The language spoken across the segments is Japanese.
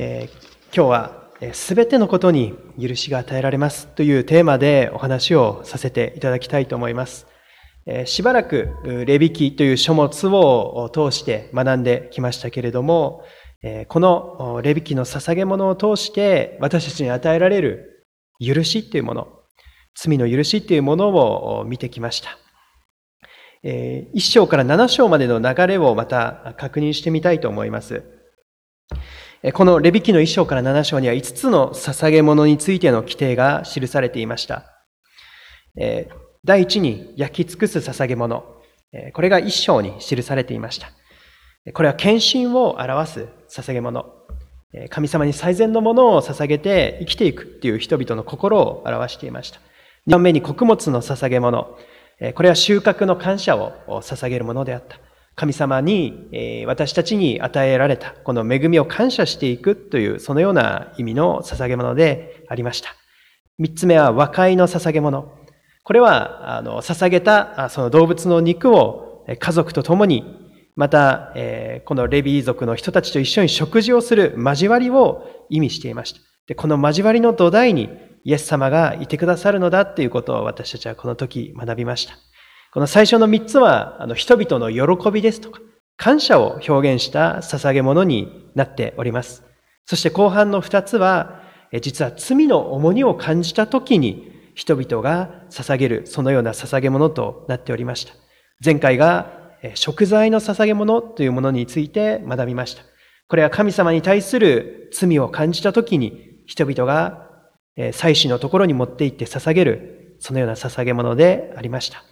えー、今日はすべてのことに許しが与えられますというテーマでお話をさせていただきたいと思います。えー、しばらくレビキという書物を通して学んできましたけれども、えー、このレビキの捧げ物を通して私たちに与えられる許しというもの、罪の許しというものを見てきました。えー、1章から7章までの流れをまた確認してみたいと思います。このレビキの1章から7章には5つの捧げ物についての規定が記されていました。第一に焼き尽くす捧げ物。これが1章に記されていました。これは献身を表す捧げ物。神様に最善のものを捧げて生きていくっていう人々の心を表していました。2番目に穀物の捧げ物。これは収穫の感謝を捧げるものであった。神様に、え私たちに与えられたこの恵みを感謝していくという、そのような意味の捧げ物でありました。三つ目は和解の捧げ物。これは、あの、捧げたその動物の肉を家族と共に、また、えこのレビー族の人たちと一緒に食事をする交わりを意味していました。で、この交わりの土台にイエス様がいてくださるのだっていうことを私たちはこの時学びました。この最初の三つは、あの、人々の喜びですとか、感謝を表現した捧げ物になっております。そして後半の二つは、実は罪の重荷を感じた時に人々が捧げる、そのような捧げ物となっておりました。前回が食材の捧げ物というものについて学びました。これは神様に対する罪を感じた時に人々が祭祀のところに持って行って捧げる、そのような捧げ物でありました。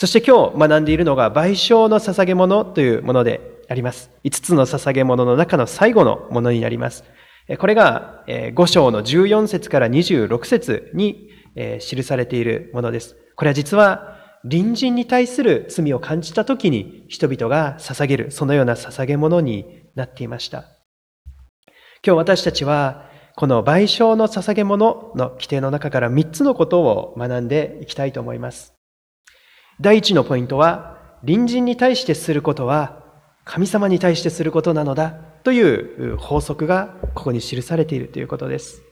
そして今日学んでいるのが賠償の捧げ物というものであります。5つの捧げ物の中の最後のものになります。これが5章の14節から26節に記されているものです。これは実は隣人に対する罪を感じた時に人々が捧げる、そのような捧げ物になっていました。今日私たちはこの賠償の捧げ物の規定の中から3つのことを学んでいきたいと思います。第一のポイントは、隣人に対してすることは神様に対してすることなのだという法則がここに記されているということです。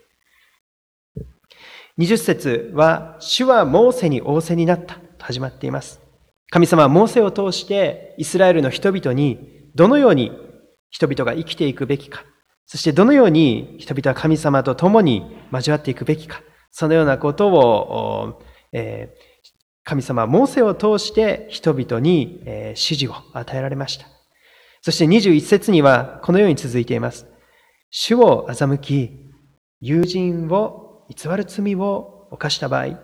20節は、主はモーセに仰せになったと始まっています。神様はモーセを通してイスラエルの人々にどのように人々が生きていくべきか、そしてどのように人々は神様と共に交わっていくべきか、そのようなことを、えー、神様はモーセを通して人々に指示を与えられました。そして21節にはこのように続いています。主を欺き、友人を偽る罪を犯した場合、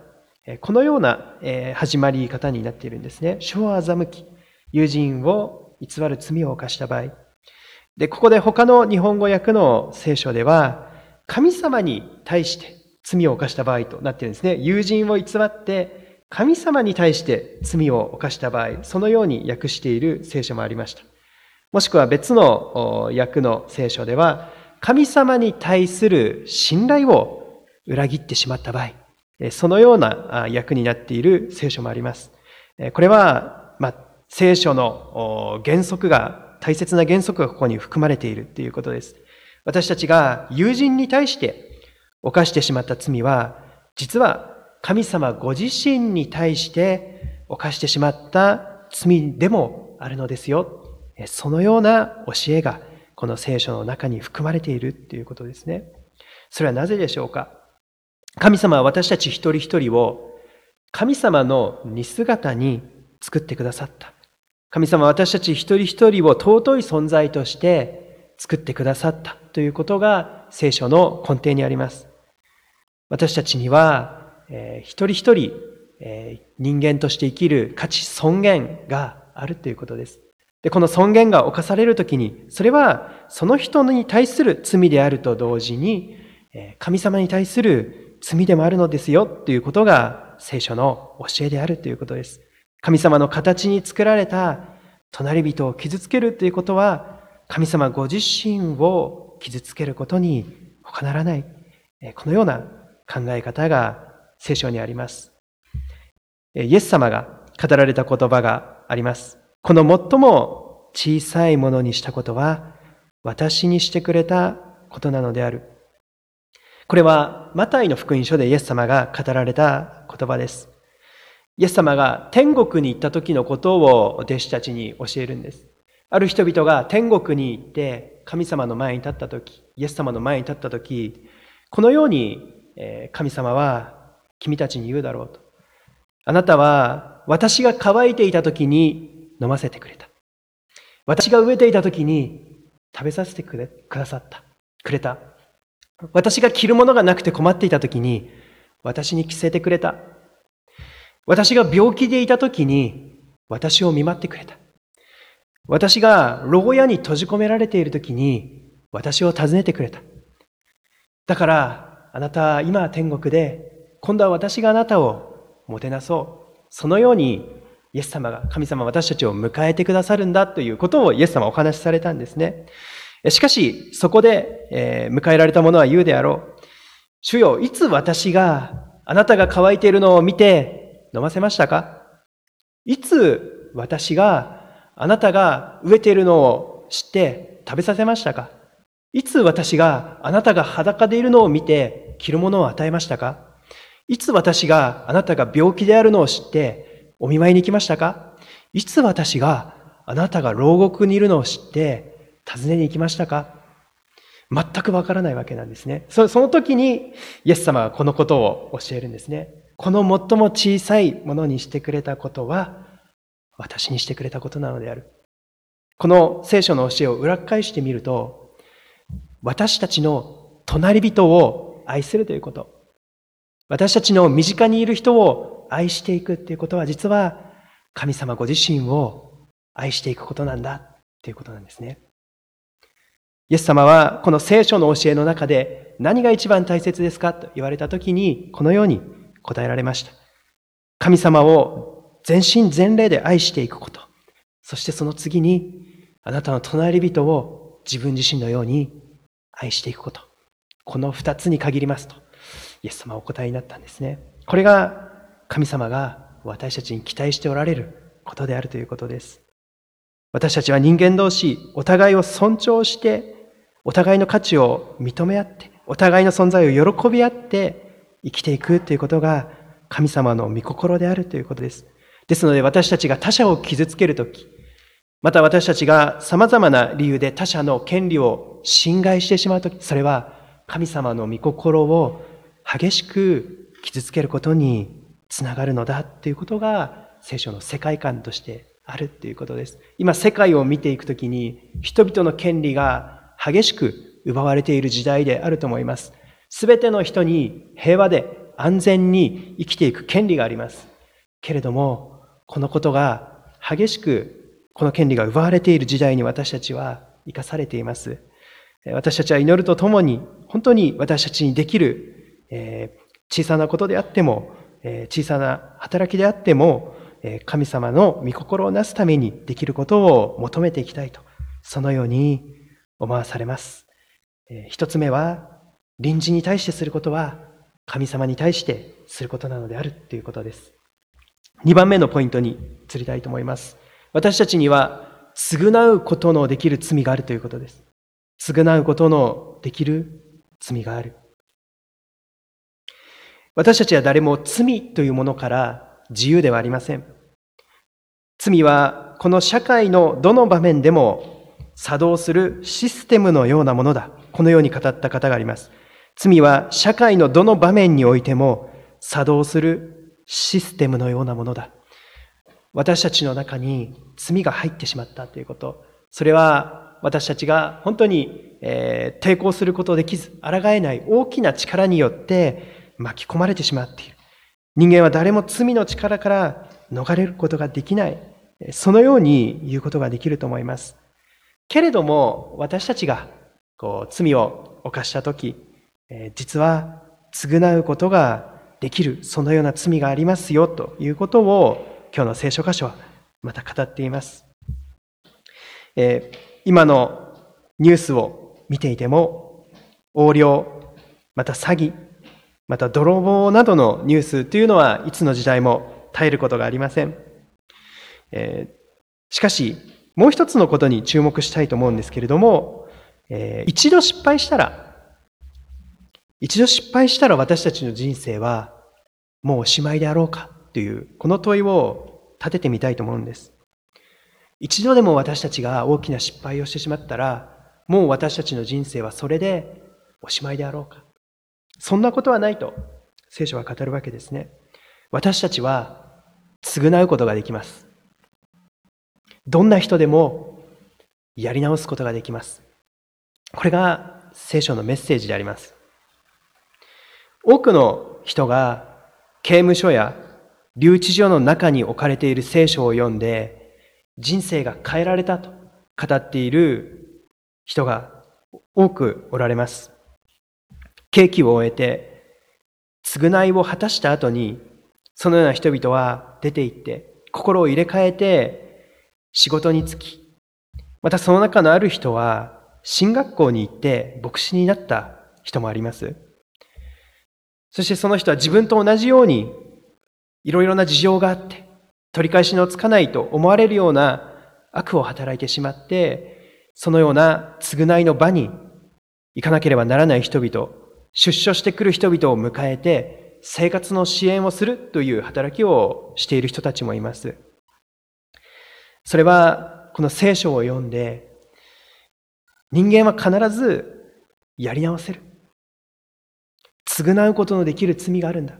このような始まり方になっているんですね。主を欺き、友人を偽る罪を犯した場合。で、ここで他の日本語訳の聖書では、神様に対して罪を犯した場合となっているんですね。友人を偽って神様に対して罪を犯した場合、そのように訳している聖書もありました。もしくは別の訳の聖書では、神様に対する信頼を裏切ってしまった場合、そのような訳になっている聖書もあります。これは、まあ、聖書の原則が、大切な原則がここに含まれているということです。私たちが友人に対して犯してしまった罪は、実は神様ご自身に対して犯してしまった罪でもあるのですよ。そのような教えがこの聖書の中に含まれているということですね。それはなぜでしょうか？神様は私たち一人一人を神様の似姿に作ってくださった。神様は私たち一人一人を尊い存在として作ってくださったということが聖書の根底にあります。私たちにはえー、一人一人、えー、人間として生きる価値、尊厳があるということです。で、この尊厳が犯されるときに、それはその人に対する罪であると同時に、えー、神様に対する罪でもあるのですよということが聖書の教えであるということです。神様の形に作られた隣人を傷つけるということは、神様ご自身を傷つけることに他ならない。このような考え方が聖書にあります。イエス様が語られた言葉があります。この最も小さいものにしたことは、私にしてくれたことなのである。これは、マタイの福音書でイエス様が語られた言葉です。イエス様が天国に行った時のことを弟子たちに教えるんです。ある人々が天国に行って神様の前に立った時、イエス様の前に立った時、このように神様は君たちに言うだろうと。あなたは私が乾いていた時に飲ませてくれた。私が飢えていた時に食べさせてくれくださった。くれた。私が着るものがなくて困っていた時に私に着せてくれた。私が病気でいた時に私を見舞ってくれた。私が牢屋に閉じ込められている時に私を訪ねてくれた。だから、あなたは今天国で、今度は私があなたをもてなそう。そのように、イエス様が、神様私たちを迎えてくださるんだということをイエス様はお話しされたんですね。しかし、そこで、えー、迎えられた者は言うであろう。主よ、いつ私があなたが乾いているのを見て飲ませましたか？いつ私があなたが飢えているのを知って食べさせましたか？いつ私があなたが裸でいるのを見て着るものを与えましたか？いつ私があなたが病気であるのを知ってお見舞いに行きましたか？いつ私があなたが牢獄にいるのを知って訪ねに行きましたか？全くわからないわけなんですね。その時にイエス様はこのことを教えるんですね。この最も小さいものにしてくれたことは私にしてくれたことなのである。この聖書の教えを裏返してみると、私たちの隣人を愛するということ、私たちの身近にいる人を愛していくっていうことは、実は神様ご自身を愛していくことなんだっていうことなんですね。イエス様はこの聖書の教えの中で何が一番大切ですかと言われたときにこのように答えられました。神様を全身全霊で愛していくこと。そしてその次に、あなたの隣人を自分自身のように愛していくこと。この二つに限りますと、イエス様お答えになったんですね。これが神様が私たちに期待しておられることであるということです。私たちは人間同士、お互いを尊重して、お互いの価値を認め合って、お互いの存在を喜び合って生きていくということが神様の御心であるということです。ですので私たちが他者を傷つけるとき、また私たちが様々な理由で他者の権利を侵害してしまうとき、それは神様の御心を激しく傷つけることにつながるのだということが聖書の世界観としてあるということです。今世界を見ていくときに人々の権利が激しく奪われている時代であると思います。すべての人に平和で安全に生きていく権利があります。けれども、このことが激しくこの権利が奪われている時代に私たちは生かされています。私たちは祈るとともに、本当に私たちにできる、え小さなことであっても、え小さな働きであっても、え神様の御心をなすためにできることを求めていきたいと、そのように思わされます。え一つ目は、隣人に対してすることは、神様に対してすることなのであるということです。2番目のポイントに移りたいと思います。私たちには、償うことのできる罪があるということです。償うことのできる罪がある。私たちは誰も罪というものから自由ではありません。罪はこの社会のどの場面でも作動するシステムのようなものだ。このように語った方があります。罪は社会のどの場面においても作動するシステムのようなものだ。私たちの中に罪が入ってしまったということ。それは私たちが本当に、えー、抵抗することできず、抗えない大きな力によって巻き込まれてしまっている。人間は誰も罪の力から逃れることができない。そのように言うことができると思います。けれども、私たちがこう罪を犯したとき、実は償うことができる、そのような罪がありますよということを今日の聖書箇所はまた語っています。えー、今のニュースを見ていても、横領、また詐欺、また泥棒などのニュースというのはいつの時代も絶えることがありません。えー、しかし、もう一つのことに注目したいと思うんですけれども、えー、一度失敗したら一度失敗したら私たちの人生はもうおしまいであろうかという、この問いを立ててみたいと思うんです。一度でも私たちが大きな失敗をしてしまったら、もう私たちの人生はそれでおしまいであろうか。そんなことはないと聖書は語るわけですね。私たちは償うことができます。どんな人でもやり直すことができます。これが聖書のメッセージであります。多くの人が刑務所や留置所の中に置かれている聖書を読んで人生が変えられたと語っている人が多くおられます。刑期を終えて償いを果たした後にそのような人々は出て行って心を入れ替えて仕事に就きまたその中のある人は進学校に行って牧師になった人もあります。そしてその人は自分と同じようにいろいろな事情があって取り返しのつかないと思われるような悪を働いてしまってそのような償いの場に行かなければならない人々出所してくる人々を迎えて生活の支援をするという働きをしている人たちもいます。それはこの聖書を読んで人間は必ずやり直せる。償うことのできる罪があるんだ。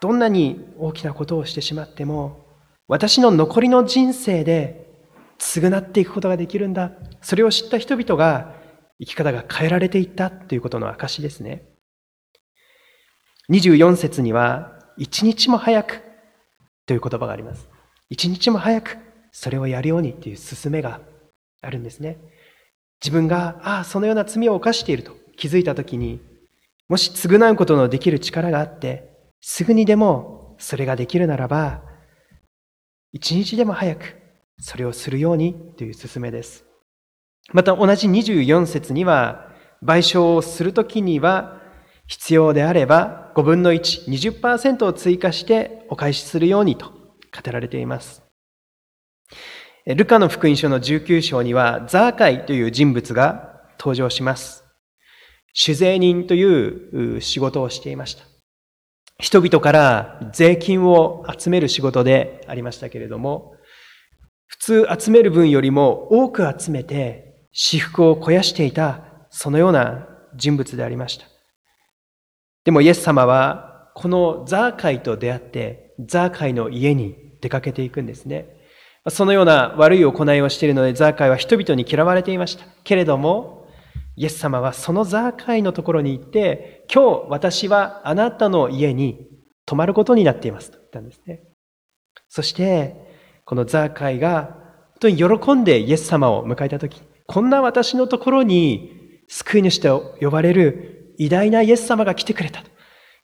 どんなに大きなことをしてしまっても、私の残りの人生で償っていくことができるんだ。それを知った人々が生き方が変えられていったということの証ですね。24節には、一日も早くという言葉があります。一日も早くそれをやるようにっていう勧めがあるんですね。自分が、ああ、そのような罪を犯していると気づいたときに、もし償うことのできる力があって、すぐにでもそれができるならば、一日でも早くそれをするようにという勧めです。また同じ24節には、賠償をするときには、必要であれば5分の1、20%を追加してお返しするようにと語られています。ルカの福音書の19章には、ザーカイという人物が登場します。酒税人という仕事をしていました。人々から税金を集める仕事でありましたけれども、普通集める分よりも多く集めて私服を肥やしていた、そのような人物でありました。でもイエス様は、このザーカイと出会って、ザーカイの家に出かけていくんですね。そのような悪い行いをしているので、ザーカイは人々に嫌われていました。けれども、イエス様はそのザーカイのところに行って、今日私はあなたの家に泊まることになっていますと言ったんですね。そして、このザーカイが本当に喜んでイエス様を迎えたとき、こんな私のところに救い主と呼ばれる偉大なイエス様が来てくれたと。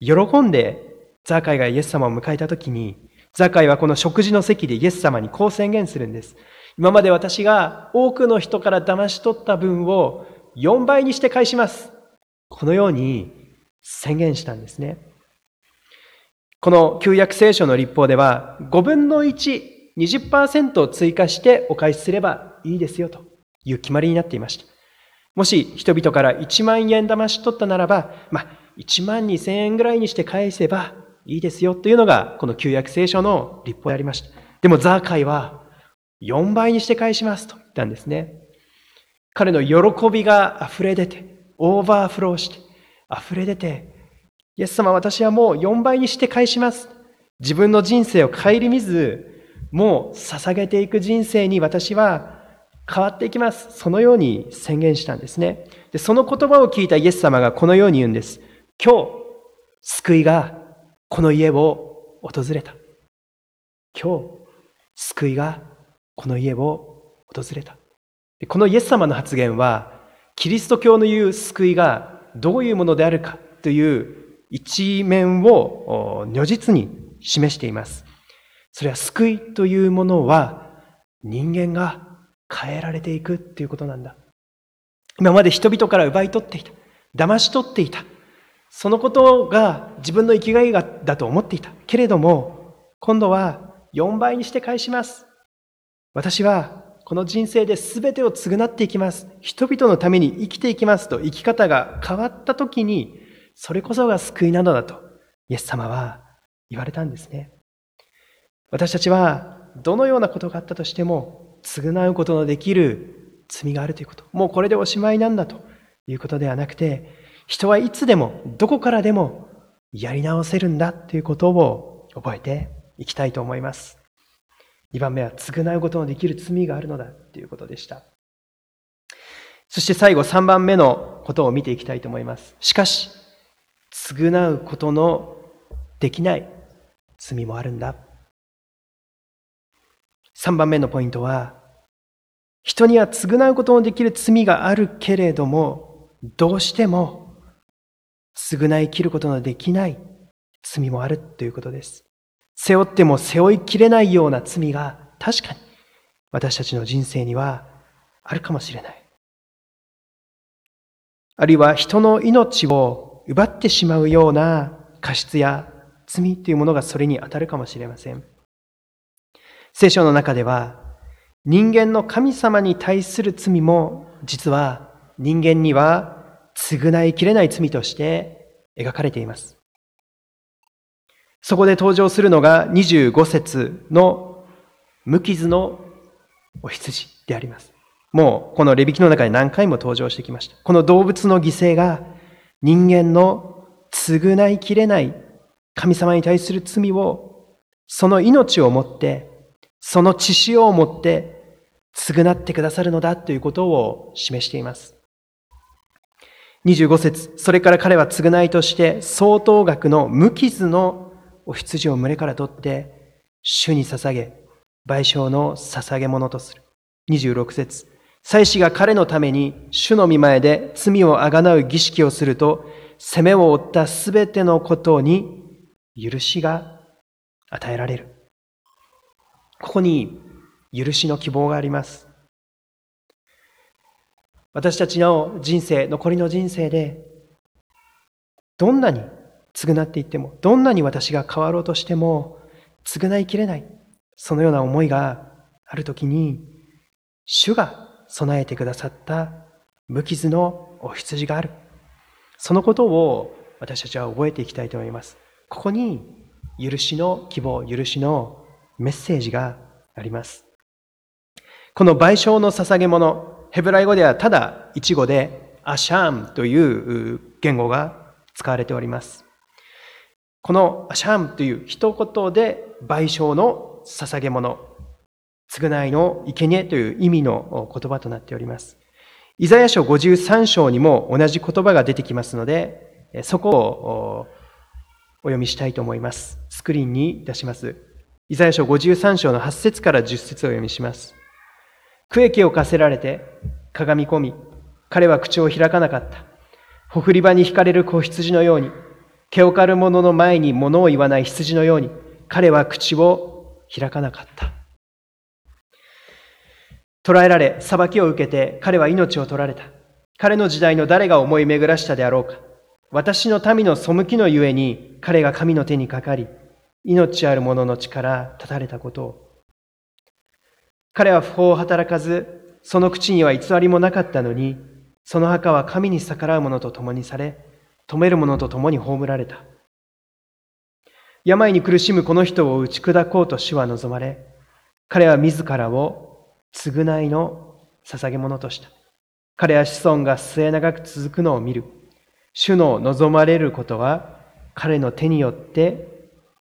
喜んでザーカイがイエス様を迎えたときに、ザーカイはこの食事の席でイエス様にこう宣言するんです。今まで私が多くの人から騙し取った分を4倍にして返します。このように宣言したんですね。この旧約聖書の立法では、5分の1、20%を追加してお返しすればいいですよという決まりになっていました。もし人々から1万円騙し取ったならば、まあ、1万2千円ぐらいにして返せばいいですよというのが、この旧約聖書の立法でありました。でもザーカイは4倍にして返しますと言ったんですね。彼の喜びが溢れ出て、オーバーフローして、溢れ出て、イエス様私はもう4倍にして返します。自分の人生を顧みず、もう捧げていく人生に私は変わっていきます。そのように宣言したんですね。でその言葉を聞いたイエス様がこのように言うんです。今日、救いがこの家を訪れた。今日、救いがこの家を訪れた。このイエス様の発言は、キリスト教の言う救いがどういうものであるかという一面を如実に示しています。それは救いというものは人間が変えられていくっていうことなんだ。今まで人々から奪い取っていた。騙し取っていた。そのことが自分の生きがいだと思っていた。けれども、今度は4倍にして返します。私はこの人生で全てを償っていきます。人々のために生きていきますと生き方が変わった時に、それこそが救いなのだと、イエス様は言われたんですね。私たちは、どのようなことがあったとしても、償うことのできる罪があるということ。もうこれでおしまいなんだということではなくて、人はいつでも、どこからでもやり直せるんだということを覚えていきたいと思います。2番目は償うことのできる罪があるのだということでした。そして最後3番目のことを見ていきたいと思います。しかし、償うことのできない罪もあるんだ。3番目のポイントは、人には償うことのできる罪があるけれども、どうしても償い切ることのできない罪もあるということです。背負っても背負いきれないような罪が確かに私たちの人生にはあるかもしれない。あるいは人の命を奪ってしまうような過失や罪というものがそれに当たるかもしれません。聖書の中では人間の神様に対する罪も実は人間には償いきれない罪として描かれています。そこで登場するのが25節の無傷のお羊であります。もうこのレビキの中で何回も登場してきました。この動物の犠牲が人間の償いきれない神様に対する罪をその命をもって、その血潮をもって償ってくださるのだということを示しています。25節それから彼は償いとして相当額の無傷のお羊を群れから取って、主に捧げ、賠償の捧げ物とする。26節祭司が彼のために主の見前で罪をあがなう儀式をすると、責めを負ったすべてのことに許しが与えられる。ここに許しの希望があります。私たちの人生、残りの人生で、どんなに償っていっても、どんなに私が変わろうとしても、償いきれない。そのような思いがあるときに、主が備えてくださった無傷のお羊がある。そのことを私たちは覚えていきたいと思います。ここに許しの希望、許しのメッセージがあります。この賠償の捧げ物、ヘブライ語ではただ一語でアシャームという言語が使われております。このアシャームという一言で賠償の捧げ物、償いの生贄という意味の言葉となっております。イザヤ書53章にも同じ言葉が出てきますので、そこをお読みしたいと思います。スクリーンに出します。イザヤ書53章の8節から10節を読みします。区域を課せられて、かがみ込み、彼は口を開かなかった。ほふり場に惹かれる子羊のように、毛を刈る者の前に物を言わない羊のように、彼は口を開かなかった。捕らえられ、裁きを受けて、彼は命を取られた。彼の時代の誰が思い巡らしたであろうか。私の民の背きのゆえに、彼が神の手にかかり、命ある者の力立たれたことを。彼は不法を働かず、その口には偽りもなかったのに、その墓は神に逆らう者と共にされ、止める者と共に葬られた。病に苦しむこの人を打ち砕こうと主は望まれ、彼は自らを償いの捧げ物とした。彼は子孫が末長く続くのを見る。主の望まれることは彼の手によって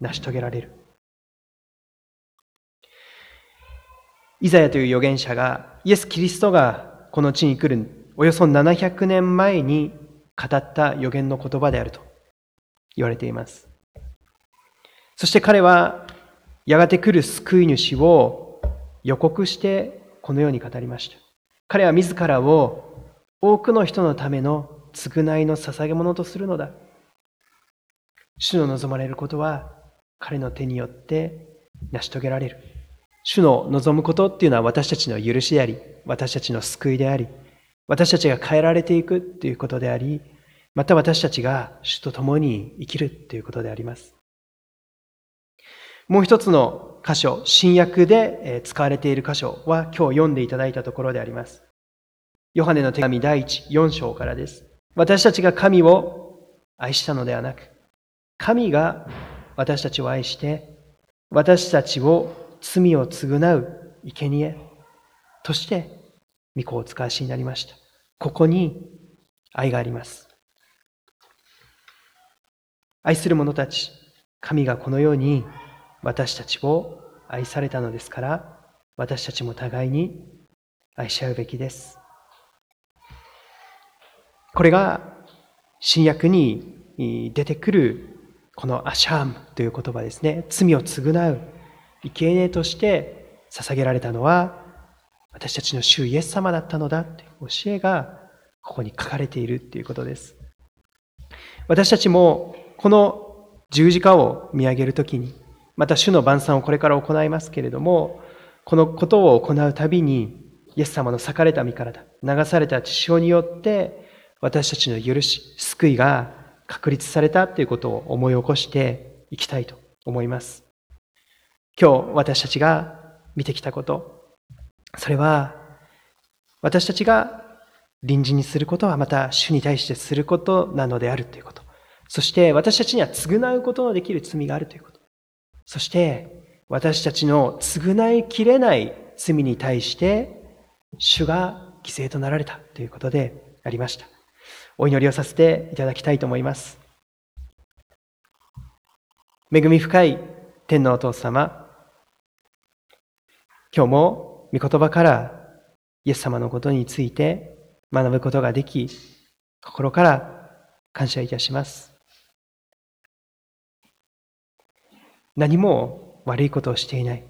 成し遂げられる。イザヤという預言者がイエス・キリストがこの地に来るおよそ700年前に語った予言の言葉であると言われています。そして彼はやがて来る救い主を予告してこのように語りました。彼は自らを多くの人のための償いの捧げ物とするのだ。主の望まれることは彼の手によって成し遂げられる。主の望むことっていうのは私たちの許しであり、私たちの救いであり、私たちが変えられていくということであり、また私たちが主と共に生きるということであります。もう一つの箇所、新約で使われている箇所は今日読んでいただいたところであります。ヨハネの手紙第1、4章からです。私たちが神を愛したのではなく、神が私たちを愛して、私たちを罪を償う生贄として、御子を使わしになりました。ここに愛があります。愛する者たち、神がこのように私たちを愛されたのですから、私たちも互いに愛し合うべきです。これが新約に出てくるこのアシャームという言葉ですね。罪を償う生贄として捧げられたのは私たちの主イエス様だったのだという教えがここに書かれているということです。私たちもこの十字架を見上げるときに、また主の晩餐をこれから行いますけれども、このことを行うたびに、イエス様の裂かれた身からだ、流された血潮によって、私たちの許し、救いが確立されたということを思い起こしていきたいと思います。今日私たちが見てきたこと、それは私たちが臨時にすることはまた主に対してすることなのであるということ。そして私たちには償うことのできる罪があるということ。そして私たちの償いきれない罪に対して主が犠牲となられたということでありました。お祈りをさせていただきたいと思います。恵み深い天のお父様、今日も御言葉からイエス様のことについて学ぶことができ、心から感謝いたします。何も悪いことをしていない。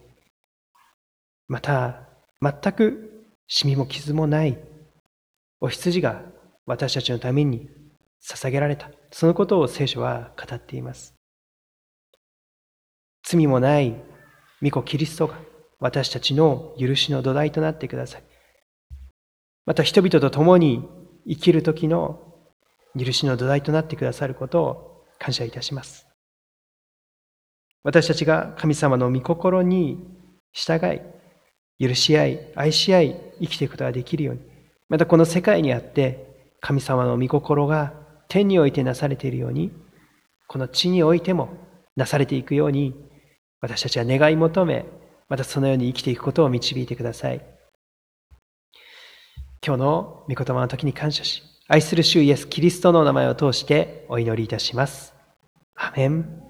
また、全くシミも傷もないお羊が私たちのために捧げられた。そのことを聖書は語っています。罪もない御子キリストが私たちの許しの土台となってください。また人々と共に生きる時の許しの土台となってくださることを感謝いたします。私たちが神様の御心に従い、許し合い、愛し合い、生きていくことができるように、またこの世界にあって神様の御心が天においてなされているように、この地においてもなされていくように、私たちは願い求め、またそのように生きていくことを導いてください。今日の御言葉の時に感謝し、愛する主イエス・キリストのお名前を通してお祈りいたします。アメン。